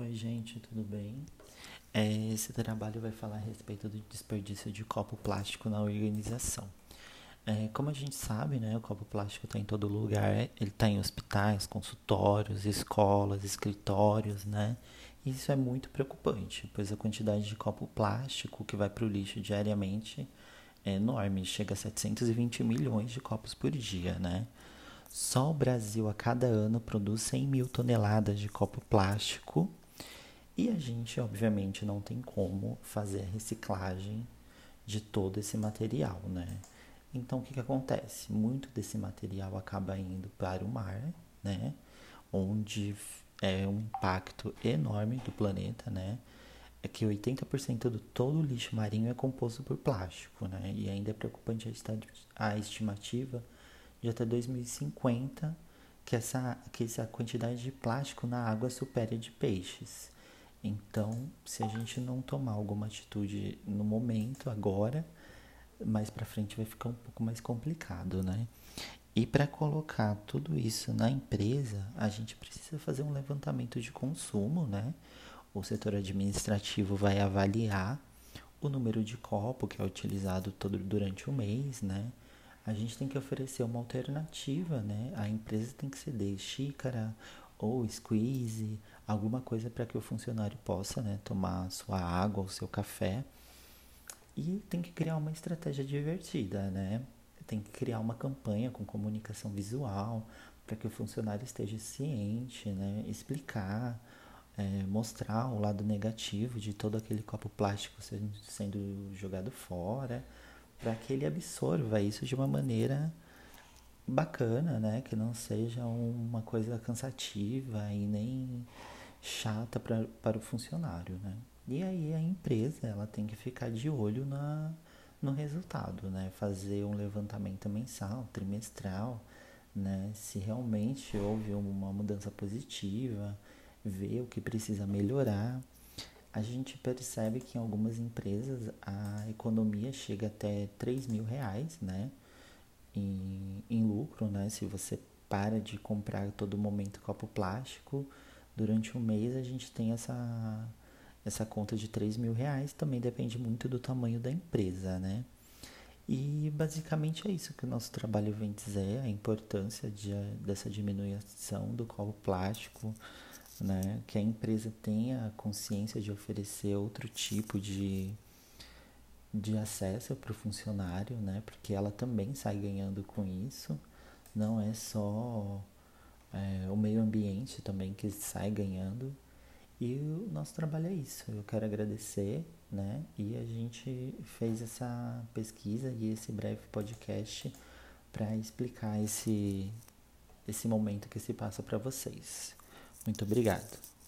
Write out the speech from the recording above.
Oi, gente, tudo bem? É, esse trabalho vai falar a respeito do desperdício de copo plástico na organização. É, como a gente sabe, né, o copo plástico está em todo lugar. Ele está em hospitais, consultórios, escolas, escritórios, né? Isso é muito preocupante, pois a quantidade de copo plástico que vai para o lixo diariamente é enorme, chega a 720 milhões de copos por dia, né? Só o Brasil a cada ano produz 100 mil toneladas de copo plástico e a gente, obviamente, não tem como fazer a reciclagem de todo esse material, né? Então, o que, que acontece? Muito desse material acaba indo para o mar, né? Onde é um impacto enorme do planeta, né? É que 80% do todo o lixo marinho é composto por plástico, né? E ainda é preocupante a estimativa de até 2050 que essa, que essa quantidade de plástico na água supere de peixes. Então, se a gente não tomar alguma atitude no momento, agora, mais para frente vai ficar um pouco mais complicado, né? E para colocar tudo isso na empresa, a gente precisa fazer um levantamento de consumo, né? O setor administrativo vai avaliar o número de copo que é utilizado todo durante o mês, né? a gente tem que oferecer uma alternativa, né? A empresa tem que ceder xícara ou squeeze, alguma coisa para que o funcionário possa né, tomar sua água ou seu café. E tem que criar uma estratégia divertida, né? Tem que criar uma campanha com comunicação visual para que o funcionário esteja ciente, né? Explicar, é, mostrar o lado negativo de todo aquele copo plástico sendo, sendo jogado fora para que ele absorva isso de uma maneira bacana, né? Que não seja uma coisa cansativa e nem chata pra, para o funcionário, né? E aí a empresa ela tem que ficar de olho na, no resultado, né? Fazer um levantamento mensal, trimestral, né? Se realmente houve uma mudança positiva, ver o que precisa melhorar a gente percebe que em algumas empresas a economia chega até 3 mil reais, né? Em, em lucro, né? Se você para de comprar a todo momento copo plástico, durante um mês a gente tem essa, essa conta de 3 mil reais. Também depende muito do tamanho da empresa, né? E basicamente é isso que o nosso trabalho vem dizer, a importância de, dessa diminuição do copo plástico né? Que a empresa tenha consciência de oferecer outro tipo de, de acesso para o funcionário, né? Porque ela também sai ganhando com isso. Não é só é, o meio ambiente também que sai ganhando. E o nosso trabalho é isso. Eu quero agradecer, né? E a gente fez essa pesquisa e esse breve podcast para explicar esse, esse momento que se passa para vocês. Muito obrigado.